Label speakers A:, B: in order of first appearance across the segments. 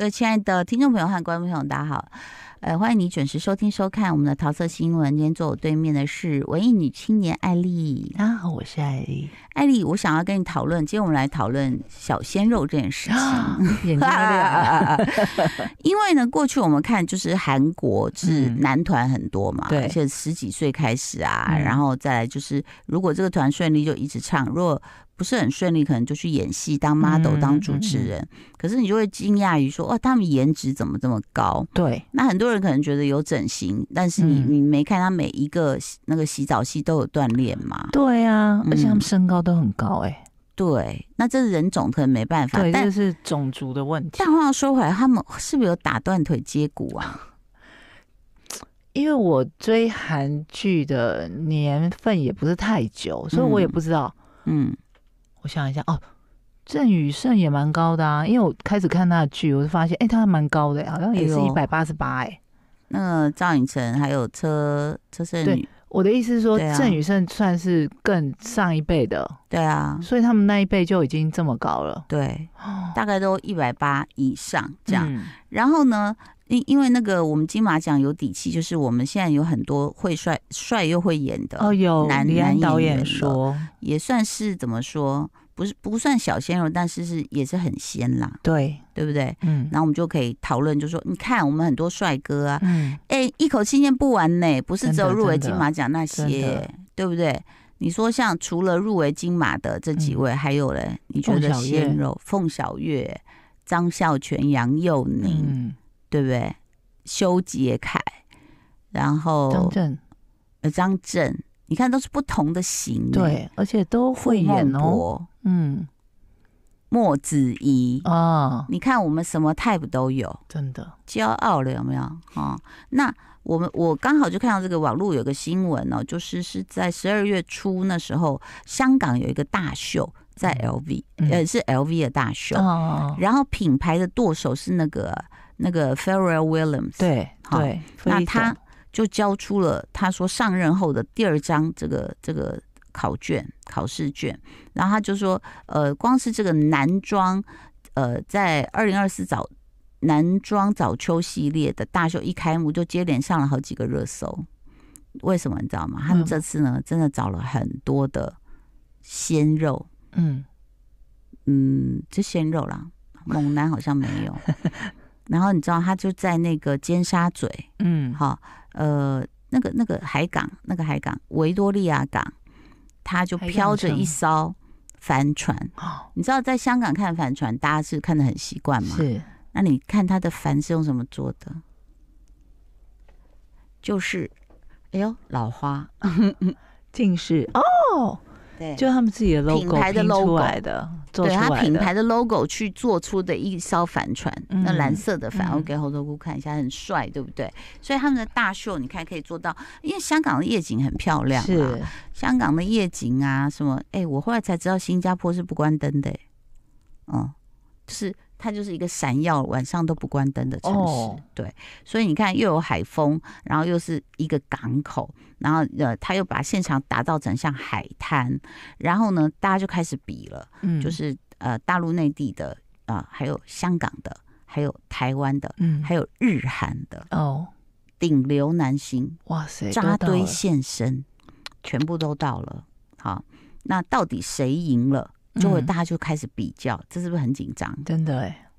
A: 各位亲爱的听众朋友和观众朋友，大家好。呃，欢迎你准时收听收看我们的桃色新闻。今天坐我对面的是文艺女青年艾丽。
B: 大家好，我是艾丽。
A: 艾丽，我想要跟你讨论，今天我们来讨论小鲜肉这件事情。
B: 眼睛亮，
A: 因为呢，过去我们看就是韩国是男团很多嘛，而且十几岁开始啊，然后再来就是，如果这个团顺利就一直唱，如果不是很顺利，可能就去演戏当 model 当主持人。可是你就会惊讶于说，哇，他们颜值怎么这么高？
B: 对，
A: 那很多人可能觉得有整形，但是你、嗯、你没看他每一个那个洗澡戏都有锻炼嘛？
B: 对啊，而且他们身高都很高哎、欸。
A: 对，那这人种可能没办法，
B: 对，
A: 但
B: 这是种族的问题。
A: 但话说回来，他们是不是有打断腿接骨啊？
B: 因为我追韩剧的年份也不是太久，所以我也不知道。嗯。嗯我想一下哦，郑宇盛也蛮高的啊，因为我开始看他的剧，我就发现，哎、欸，他还蛮高的，好像也是一百八十八，哎。
A: 那赵寅成还有车车胜女，
B: 我的意思是说，郑宇胜算是更上一辈的，
A: 对啊，
B: 所以他们那一辈就已经这么高了，
A: 对，大概都一百八以上这样。嗯、然后呢，因因为那个我们金马奖有底气，就是我们现在有很多会帅帅又会演的
B: 哦，有
A: 男
B: 男导演
A: 说也算是怎么说，不是不算小鲜肉，但是是也是很鲜啦，
B: 对
A: 对不对？
B: 嗯，
A: 然后我们就可以讨论，就说你看我们很多帅哥啊，嗯，哎，一口气念不完呢，不是只有入围金马奖那些，对不对？你说像除了入围金马的这几位，嗯、还有嘞，你觉得鲜肉？凤小岳、张孝全、杨佑宁。嗯对不对？修杰楷，然后
B: 张震，
A: 呃，张震，你看都是不同的型，
B: 对，而且都会演哦。嗯，
A: 莫子仪
B: 啊，哦、
A: 你看我们什么 type 都有，
B: 真的。
A: 骄傲了有没有？啊、哦？那我们我刚好就看到这个网络有个新闻哦，就是是在十二月初那时候，香港有一个大秀在 LV，、嗯、呃，是 LV 的大秀，
B: 哦、
A: 然后品牌的舵手是那个。那个 Pharrell Williams，
B: 对对，
A: 那他就交出了他说上任后的第二张这个这个考卷考试卷，然后他就说，呃，光是这个男装，呃，在二零二四早男装早秋系列的大秀一开幕就接连上了好几个热搜，为什么你知道吗？他们这次呢真的找了很多的鲜肉，
B: 嗯。
A: 嗯，这鲜肉啦，猛男好像没有。然后你知道他就在那个尖沙咀，
B: 嗯，
A: 好，呃，那个那个海港，那个海港维多利亚港，它就飘着一艘帆船。你知道在香港看帆船，大家是看得很习惯吗？
B: 是。
A: 那你看它的帆是用什么做的？就是，哎呦，老花，
B: 近视哦。对，就他们自己的 logo
A: 品牌的 logo 来
B: 的，
A: 对，他品牌的 logo 去做出的一艘帆船，那蓝色的帆，我给猴头菇看一下，很帅，对不对？所以他们的大秀，你看可以做到，因为香港的夜景很漂亮，
B: 是
A: 香港的夜景啊，什么？哎，我后来才知道新加坡是不关灯的，嗯，就是。它就是一个闪耀，晚上都不关灯的城市，oh. 对，所以你看，又有海风，然后又是一个港口，然后呃，他又把现场打造成像海滩，然后呢，大家就开始比了，嗯，就是呃，大陆内地的啊、呃，还有香港的，还有台湾的，嗯，还有日韩的
B: 哦，
A: 顶流男星，
B: 哇塞，
A: 扎堆现身，全部都到了，好，那到底谁赢了？就会大家就开始比较，嗯、这是不是很紧张？
B: 真的哎，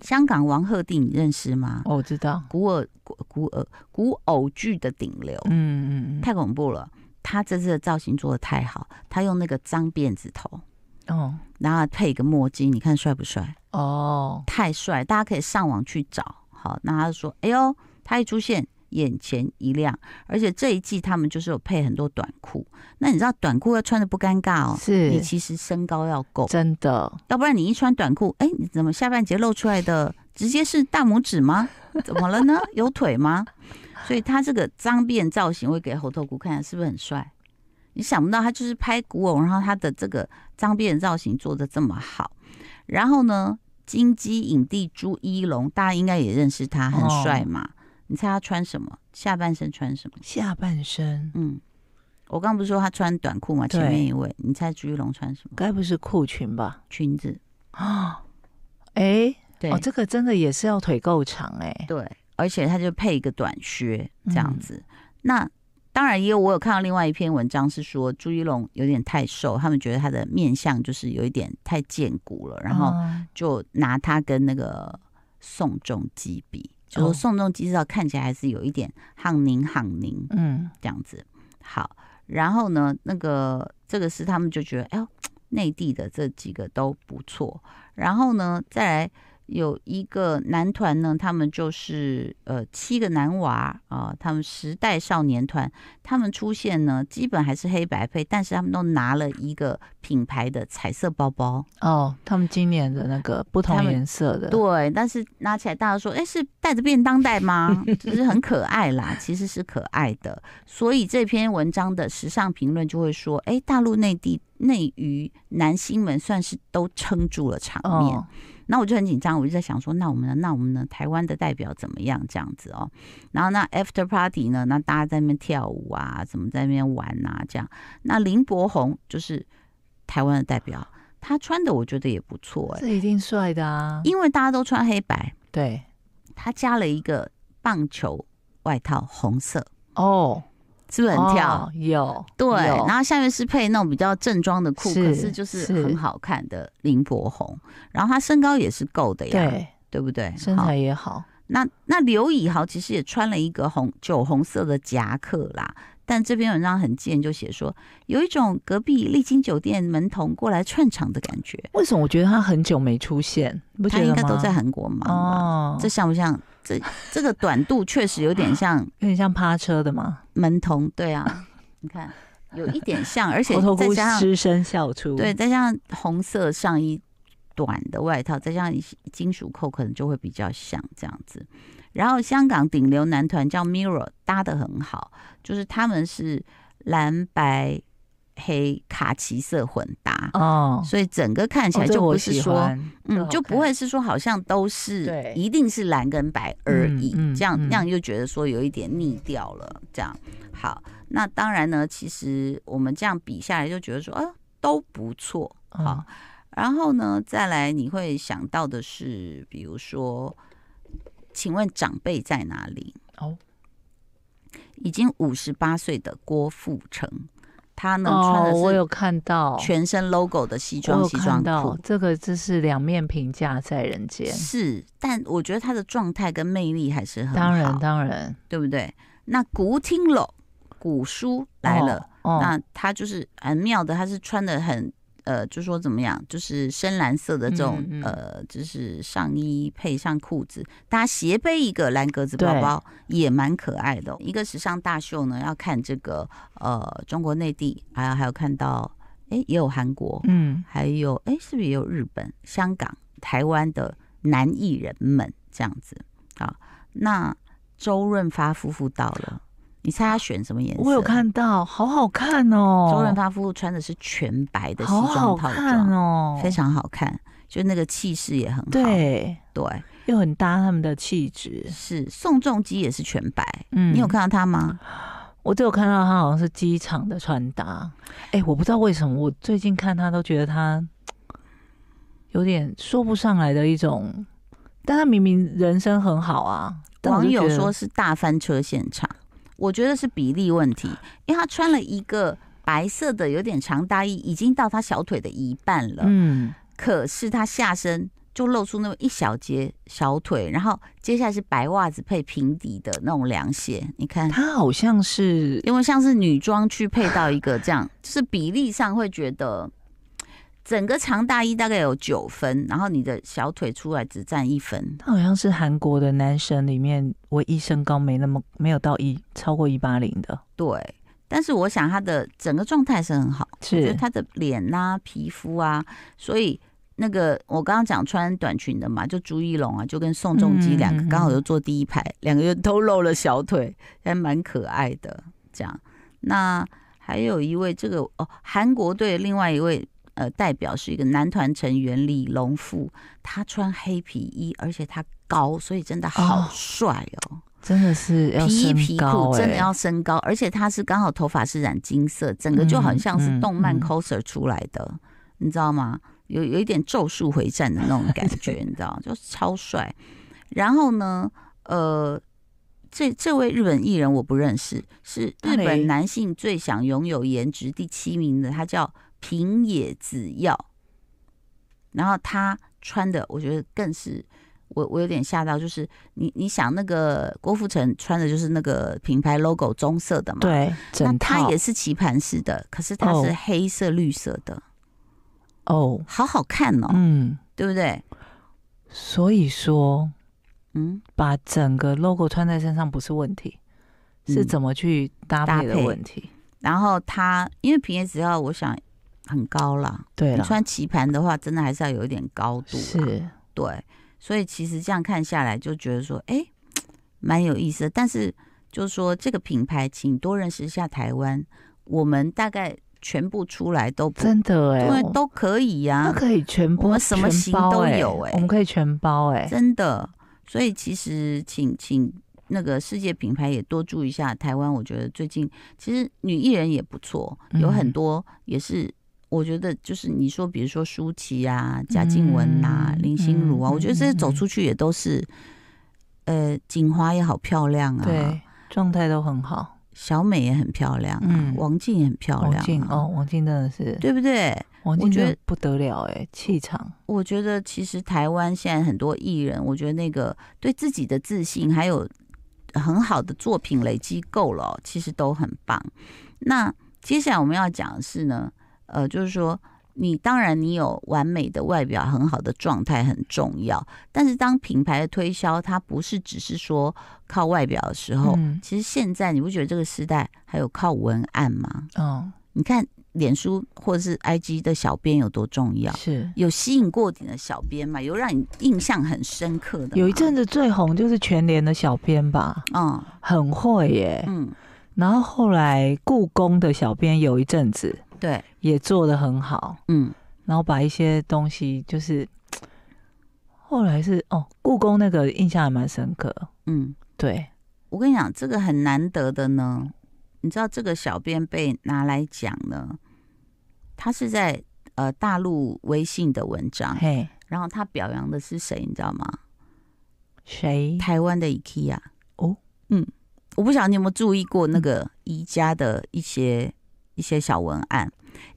A: 香港王鹤棣你认识吗？
B: 哦、我知道，
A: 古偶古古偶古偶剧的顶流，
B: 嗯嗯嗯，
A: 太恐怖了。他这次的造型做的太好，他用那个脏辫子头，
B: 哦，
A: 然后配一个墨镜，你看帅不帅？
B: 哦，
A: 太帅，大家可以上网去找。好，那他就说，哎呦，他一出现。眼前一亮，而且这一季他们就是有配很多短裤。那你知道短裤要穿的不尴尬哦？
B: 是，
A: 你其实身高要够，
B: 真的，
A: 要不然你一穿短裤，哎，你怎么下半截露出来的直接是大拇指吗？怎么了呢？有腿吗？所以他这个脏辫造型，会给猴头菇看，是不是很帅？你想不到他就是拍古偶，然后他的这个脏辫造型做的这么好。然后呢，金鸡影帝朱一龙，大家应该也认识他，很帅嘛。哦你猜他穿什么？下半身穿什么？
B: 下半身，
A: 嗯，我刚不是说他穿短裤吗？前面一位，你猜朱一龙穿什么？
B: 该不是裤裙吧？
A: 裙子
B: 啊？哎，
A: 对，
B: 哦，这个真的也是要腿够长哎、欸。
A: 对，而且他就配一个短靴这样子。嗯、那当然也有，我有看到另外一篇文章是说朱一龙有点太瘦，他们觉得他的面相就是有一点太健骨了，然后就拿他跟那个宋仲基比，就是宋仲基至少看起来还是有一点夯宁夯宁，嗯，这样子。好，然后呢，那个这个是他们就觉得，哎呦。内地的这几个都不错，然后呢，再来有一个男团呢，他们就是呃七个男娃啊、呃，他们时代少年团，他们出现呢，基本还是黑白配，但是他们都拿了一个品牌的彩色包包
B: 哦，他们今年的那个不同颜色的，
A: 对，但是拿起来大家说，哎，是带着便当袋吗？就是很可爱啦，其实是可爱的，所以这篇文章的时尚评论就会说，哎，大陆内地。内娱男星们算是都撑住了场面，哦、那我就很紧张，我就在想说，那我们呢？那我们呢？台湾的代表怎么样？这样子哦，然后那 After Party 呢？那大家在那边跳舞啊，怎么在那边玩啊？这样，那林柏宏就是台湾的代表，他穿的我觉得也不错哎，
B: 这一定帅的啊，
A: 因为大家都穿黑白，
B: 对，
A: 他加了一个棒球外套，红色
B: 哦。
A: 是不是很跳？
B: 哦、有
A: 对，
B: 有
A: 然后下面是配那种比较正装的裤，是可是就是很好看的林柏宏。然后他身高也是够的呀，对，对不对？
B: 身材也好。
A: 那那刘以豪其实也穿了一个红酒红色的夹克啦，但这篇文章很贱，就写说有一种隔壁丽晶酒店门童过来串场的感觉。
B: 为什么？我觉得他很久没出现？
A: 他应该都在韩国忙哦，这像不像？这这个短度确实有点像，
B: 有点像趴车的吗？
A: 门童，对啊，你看有一点像，而且再加上
B: 失声笑出，
A: 对，再加上红色上衣、短的外套，再加上金属扣，可能就会比较像这样子。然后香港顶流男团叫 Mirror，搭得很好，就是他们是蓝白。黑卡其色混搭哦，所以整个看起来就不是说，哦、嗯，就不会是说好像都是一定是蓝跟白而已，对这样那样就觉得说有一点腻掉了。这样好，那当然呢，其实我们这样比下来就觉得说，啊，都不错。好，然后呢，再来你会想到的是，比如说，请问长辈在哪里？哦，已经五十八岁的郭富城。他能穿的是
B: 我有看到
A: 全身 logo 的西装，西装裤。
B: 这个这是两面评价在人间。
A: 是，但我觉得他的状态跟魅力还是很好。
B: 当然，当然，
A: 对不对？那古听楼，古书来了，哦哦、那他就是很妙的，他是穿的很。呃，就说怎么样，就是深蓝色的这种，嗯嗯、呃，就是上衣配上裤子，大家斜背一个蓝格子包包，也蛮可爱的。一个时尚大秀呢，要看这个呃中国内地，还有还有看到，哎，也有韩国，嗯，还有哎，是不是也有日本、香港、台湾的男艺人们这样子？好，那周润发夫妇到了。你猜他选什么颜色？
B: 我有看到，好好看哦。
A: 周润发夫妇穿的是全白的西装套装哦，非常好看，就那个气势也很好。对对，
B: 又很搭他们的气质。
A: 是宋仲基也是全白，嗯，你有看到他吗？
B: 我都有看到他，好像是机场的穿搭。哎，我不知道为什么，我最近看他都觉得他有点说不上来的一种，但他明明人生很好啊。
A: 网友说是大翻车现场。我觉得是比例问题，因为他穿了一个白色的有点长大衣，已经到他小腿的一半了。嗯，可是他下身就露出那么一小截小腿，然后接下来是白袜子配平底的那种凉鞋。你看，
B: 他好像是
A: 因为像是女装去配到一个这样，就是比例上会觉得。整个长大衣大概有九分，然后你的小腿出来只占一分。
B: 他好像是韩国的男神里面唯一身高没那么没有到一超过一八零的。
A: 对，但是我想他的整个状态是很好，是他的脸啊、皮肤啊，所以那个我刚刚讲穿短裙的嘛，就朱一龙啊，就跟宋仲基两个刚好就坐第一排，两、嗯、个人都露了小腿，还蛮可爱的。这样，那还有一位这个哦，韩国队另外一位。呃，代表是一个男团成员李龙富，他穿黑皮衣，而且他高，所以真的好帅哦，哦！
B: 真的是要
A: 皮衣皮裤，真的要身高，而且他是刚好头发是染金色，整个就很像是动漫 coser 出来的，嗯、你知道吗？有有一点咒术回战的那种感觉，你知道，就超帅。然后呢，呃，这这位日本艺人我不认识，是日本男性最想拥有颜值第七名的，他叫平野紫耀。然后他穿的，我觉得更是我我有点吓到，就是你你想那个郭富城穿的就是那个品牌 logo 棕色的嘛，
B: 对，
A: 那他也是棋盘式的，可是他是黑色绿色的，
B: 哦，
A: 好好看哦，
B: 嗯，
A: 对不对？
B: 所以说。
A: 嗯，
B: 把整个 logo 穿在身上不是问题，嗯、是怎么去搭配的问题。
A: 然后他因为平野紫耀，我想很高啦，
B: 对，
A: 你穿棋盘的话，真的还是要有一点高度。
B: 是，
A: 对，所以其实这样看下来，就觉得说，哎，蛮有意思的。但是就是说，这个品牌，请多认识一下台湾，我们大概全部出来都不
B: 真的哎，
A: 对，都可以呀、啊，
B: 那可以全部，
A: 我们什么型都有哎，
B: 我们可以全包哎，
A: 真的。所以其实请请那个世界品牌也多注意一下台湾。我觉得最近其实女艺人也不错，有很多也是我觉得就是你说比如说舒淇啊、贾静雯啊、林心如啊，我觉得这些走出去也都是，呃，锦华也好漂亮啊，
B: 对，状态都很好。
A: 小美也很漂亮，嗯，王静也很漂亮，
B: 王静哦，王静真的是
A: 对不对？
B: 王静觉得不得了哎，气场。
A: 我觉得其实台湾现在很多艺人，我觉得那个对自己的自信还有很好的作品累积够了，其实都很棒。那接下来我们要讲的是呢，呃，就是说。你当然，你有完美的外表，很好的状态很重要。但是，当品牌的推销，它不是只是说靠外表的时候，嗯、其实现在你不觉得这个时代还有靠文案吗？
B: 嗯，
A: 你看脸书或者是 IG 的小编有多重要？
B: 是
A: 有吸引过你的小编嘛？有让你印象很深刻的？
B: 有一阵子最红就是全联的小编吧？
A: 嗯，
B: 很会耶。
A: 嗯，
B: 然后后来故宫的小编有一阵子。
A: 对，
B: 也做的很好，
A: 嗯，
B: 然后把一些东西，就是 后来是哦，故宫那个印象还蛮深刻，
A: 嗯，
B: 对，
A: 我跟你讲，这个很难得的呢，你知道这个小编被拿来讲呢，他是在呃大陆微信的文章，
B: 嘿，
A: 然后他表扬的是谁，你知道吗？
B: 谁？
A: 台湾的 IKEA
B: 哦，
A: 嗯，我不晓得你有没有注意过那个宜家的一些。一些小文案，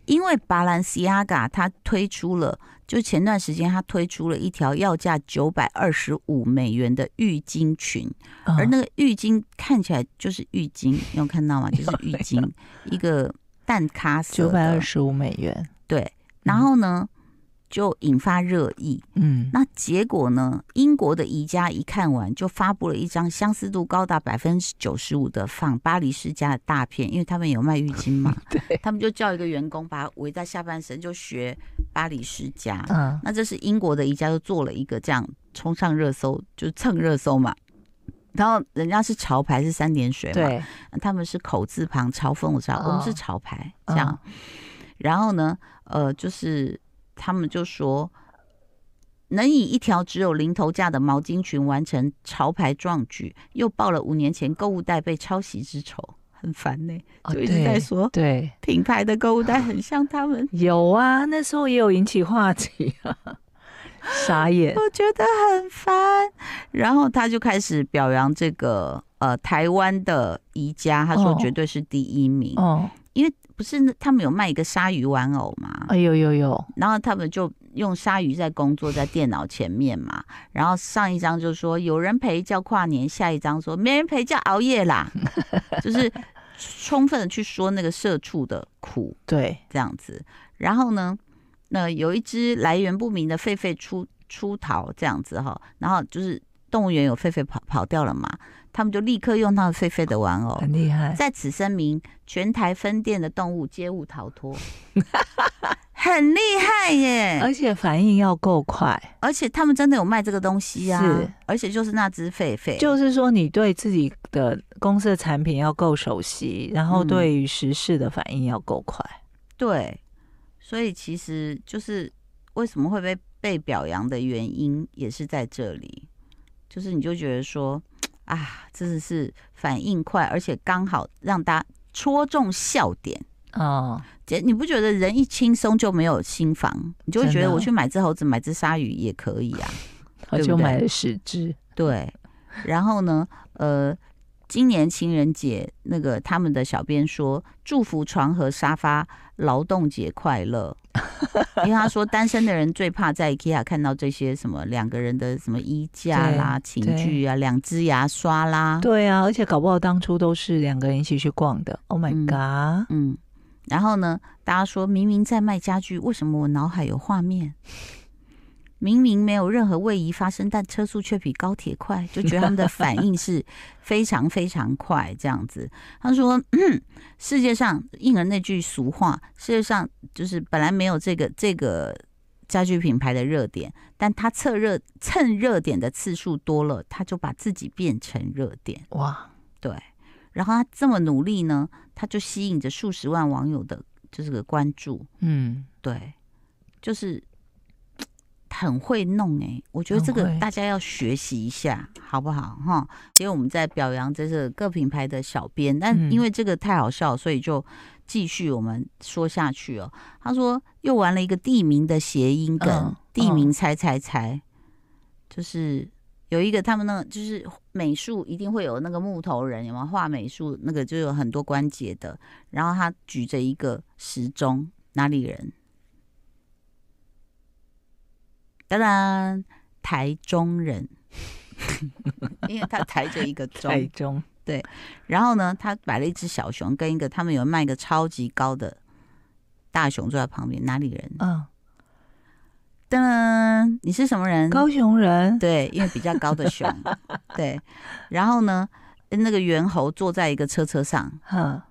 A: 因为巴兰西亚嘎他推出了，就前段时间他推出了一条要价九百二十五美元的浴巾裙，而那个浴巾看起来就是浴巾，你有看到吗？就是浴巾，一个淡咖色，
B: 九百二十五美元，
A: 对，然后呢？就引发热议，
B: 嗯，
A: 那结果呢？英国的宜家一看完，就发布了一张相似度高达百分之九十五的仿巴黎世家的大片，因为他们有卖浴巾嘛，
B: 对，
A: 他们就叫一个员工把它围在下半身，就学巴黎世家。
B: 嗯，
A: 那这是英国的宜家就做了一个这样冲上热搜，就蹭热搜嘛。然后人家是潮牌，是三点水嘛，
B: 对，
A: 他们是口字旁嘲讽，我知道，我们是潮牌这样。
B: 哦、
A: 然后呢，呃，就是。他们就说，能以一条只有零头价的毛巾裙完成潮牌壮举，又报了五年前购物袋被抄袭之仇，很烦呢、欸。就一直在说，
B: 对
A: 品牌的购物袋很像他们。
B: 有啊，那时候也有引起话题啊，傻眼，
A: 我觉得很烦。然后他就开始表扬这个呃台湾的宜家，他说绝对是第一名
B: 哦。哦
A: 因为不是他们有卖一个鲨鱼玩偶嘛？
B: 哎呦呦呦！
A: 然后他们就用鲨鱼在工作，在电脑前面嘛。然后上一张就说有人陪叫跨年，下一张说没人陪叫熬夜啦，就是充分的去说那个社畜的苦。
B: 对，
A: 这样子。然后呢，那有一只来源不明的狒狒出出逃，这样子哈。然后就是动物园有狒狒跑跑掉了嘛。他们就立刻用他们狒狒的玩偶，
B: 很厉害。
A: 在此声明，全台分店的动物皆勿逃脱，很厉害耶！
B: 而且反应要够快，
A: 而且他们真的有卖这个东西啊！
B: 是，
A: 而且就是那只狒狒，
B: 就是说你对自己的公司的产品要够熟悉，然后对于时事的反应要够快。
A: 嗯。对，所以其实就是为什么会被被表扬的原因，也是在这里，就是你就觉得说。啊，真的是反应快，而且刚好让大家戳中笑点，
B: 哦，
A: 姐，你不觉得人一轻松就没有心房？你就会觉得我去买只猴子，买只鲨鱼也可以啊。
B: 我就买了十只。
A: 对，然后呢，呃。今年情人节，那个他们的小编说，祝福床和沙发劳动节快乐。因为他说单身的人最怕在 IKEA 看到这些什么两个人的什么衣架啦、寝具啊、两只牙刷啦。
B: 对啊，而且搞不好当初都是两个人一起去逛的。Oh my god！
A: 嗯，嗯，然后呢，大家说明明在卖家具，为什么我脑海有画面？明明没有任何位移发生，但车速却比高铁快，就觉得他们的反应是非常非常快。这样子，他说：“世界上应了那句俗话，世界上就是本来没有这个这个家具品牌的热点，但他蹭热蹭热点的次数多了，他就把自己变成热点。哇，对。然后他这么努力呢，他就吸引着数十万网友的就是个关注。嗯，对，就是。”很会弄哎、欸，我觉得这个大家要学习一下，好不好哈？其实我们在表扬这是各品牌的小编，但因为这个太好笑，所以就继续我们说下去哦。他说又玩了一个地名的谐音梗，地名猜猜猜，就是有一个他们那个就是美术一定会有那个木头人，有没有画美术那个就有很多关节的，然后他举着一个时钟，哪里人？当然，台中人，因为他抬着一个钟。
B: 台中
A: 对，然后呢，他摆了一只小熊跟一个他们有卖一个超级高的大熊坐在旁边。哪里人？嗯，噔，你是什么人？
B: 高雄人。
A: 对，因为比较高的熊。对，然后呢，那个猿猴坐在一个车车上。哼，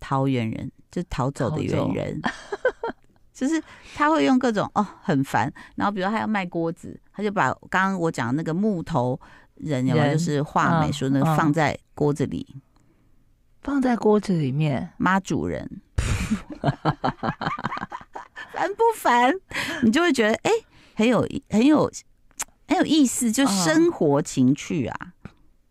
A: 桃园人，就逃走的猿人。就是他会用各种哦，很烦。然后比如他要卖锅子，他就把刚刚我讲的那个木头人有没有，就是画美术那个放在锅子里，
B: 放在锅子里面。
A: 妈主人，烦不烦？你就会觉得哎、欸，很有很有很有意思，就生活情趣啊，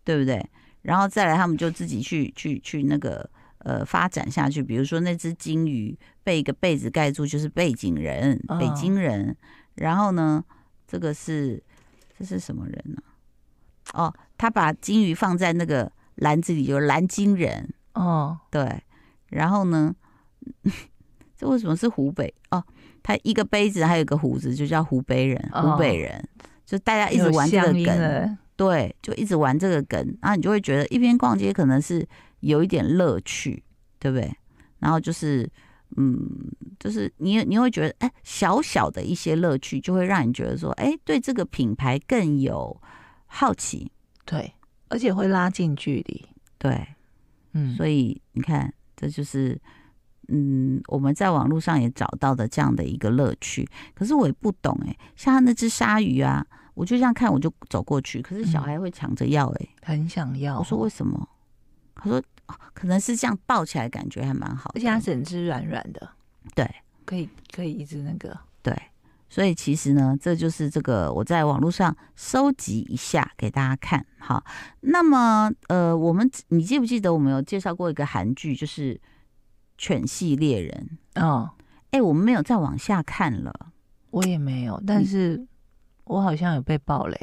A: 对不对？然后再来，他们就自己去去去那个。呃，发展下去，比如说那只金鱼被一个被子盖住，就是背景人，北京人。然后呢，这个是这是什么人呢？哦，他把金鱼放在那个篮子里，就是蓝金人。哦，对。然后呢，这为什么是湖北？哦，他一个杯子还有一个胡子，就叫湖北人。湖北人，就大家一直玩这个梗，对，就一直玩这个梗，然后你就会觉得一边逛街可能是。有一点乐趣，对不对？然后就是，嗯，就是你你会觉得，哎，小小的一些乐趣，就会让你觉得说，哎，对这个品牌更有好奇，
B: 对，而且会拉近距离，
A: 对，嗯，所以你看，这就是，嗯，我们在网络上也找到的这样的一个乐趣。可是我也不懂，哎，像他那只鲨鱼啊，我就这样看，我就走过去，可是小孩会抢着要，哎，
B: 很想要。
A: 我说为什么？他说。可能是这样抱起来感觉还蛮好的，
B: 而且它整只软软的，
A: 对，
B: 可以可以一直那个，
A: 对，所以其实呢，这就是这个我在网络上收集一下给大家看。好，那么呃，我们你记不记得我们有介绍过一个韩剧，就是《犬系猎人》哦，哎、欸，我们没有再往下看了，
B: 我也没有，但是我好像有被爆雷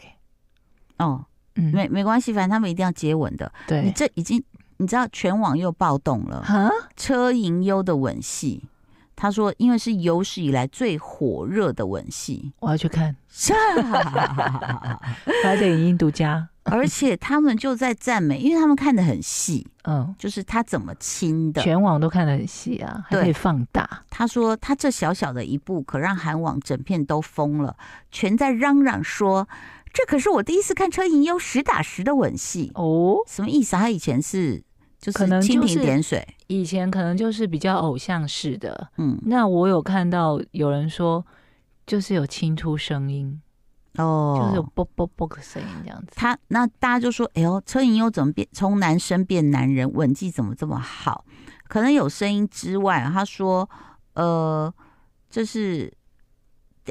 A: 哦，嗯，没没关系，反正他们一定要接吻的，
B: 对，
A: 你这已经。你知道全网又暴动了，车银优的吻戏，他说因为是有史以来最火热的吻戏，
B: 我要去看，来 点影音独家，
A: 而且他们就在赞美，因为他们看得很细，嗯，就是他怎么亲的，
B: 全网都看得很细啊，还可以放大。
A: 他说他这小小的一步，可让韩网整片都疯了，全在嚷嚷说。这可是我第一次看车银优实打实的吻戏哦，什么意思？他以前是。就是蜻蜓点水，
B: 以前可能就是比较偶像式的，嗯，那我有看到有人说，就是有清出声音，哦，就是有啵啵啵的声音这样子。
A: 他那大家就说，哎呦，车银优怎么变从男生变男人，吻技怎么这么好？可能有声音之外，他说，呃，就是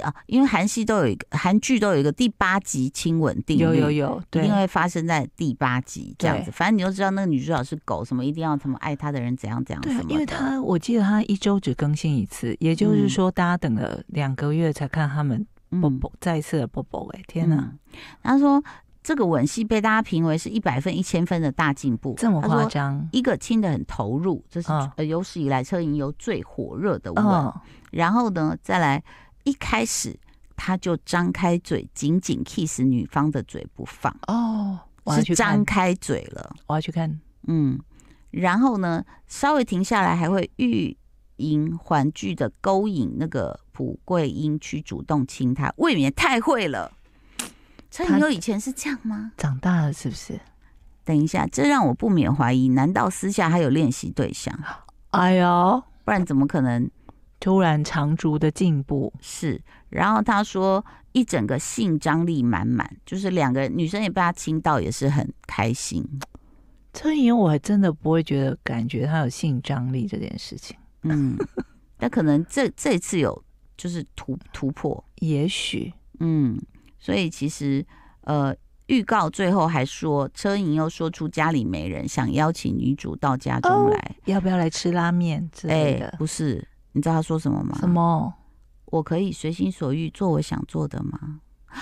A: 啊，因为韩系都有一个韩剧都有一个第八集亲吻定律，
B: 有有有，对，
A: 因为发生在第八集这样子。反正你就知道那个女主角是狗，什么一定要什么爱她的人怎样怎样什么。
B: 对，因为她我记得她一周只更新一次，也就是说大家等了两个月才看他们啵啵再一次的啵啵。哎，天哪！
A: 他说这个吻戏被大家评为是一百分、一千分的大进步，
B: 这么夸张？
A: 一个亲的很投入，这是呃有史以来车银优最火热的吻。然后呢，再来。一开始他就张开嘴，紧紧 kiss 女方的嘴不放
B: 哦，
A: 是张开嘴了。
B: 我要去看，
A: 嗯，然后呢，稍微停下来，还会欲迎还拒的勾引那个蒲桂英去主动亲他，未免太会了。车银优以前是这样吗？
B: 长大了是不是？
A: 等一下，这让我不免怀疑，难道私下还有练习对象？
B: 哎呦，
A: 不然怎么可能？
B: 突然长足的进步
A: 是，然后他说一整个性张力满满，就是两个女生也被他亲到，也是很开心。
B: 车银优我还真的不会觉得感觉他有性张力这件事情，
A: 嗯，但可能这这次有就是突突破，
B: 也许，
A: 嗯，所以其实呃，预告最后还说车银又说出家里没人，想邀请女主到家中来，哦、
B: 要不要来吃拉面之类的？
A: 欸、不是。你知道他说什么吗？
B: 什么？
A: 我可以随心所欲做我想做的吗？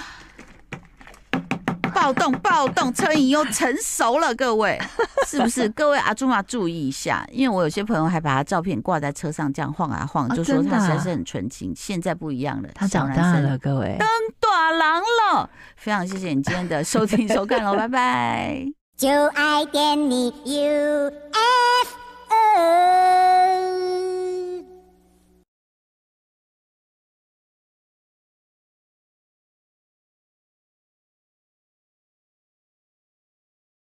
A: 暴动！暴动！车影又成熟了，各位 是不是？各位阿朱玛注意一下，因为我有些朋友还把他照片挂在车上这样晃啊晃，就说他实在是很纯情。现在不一样了，
B: 他长大了，各位
A: 登大郎了。非常谢谢你今天的收听收看喽，拜拜。就爱点你 U。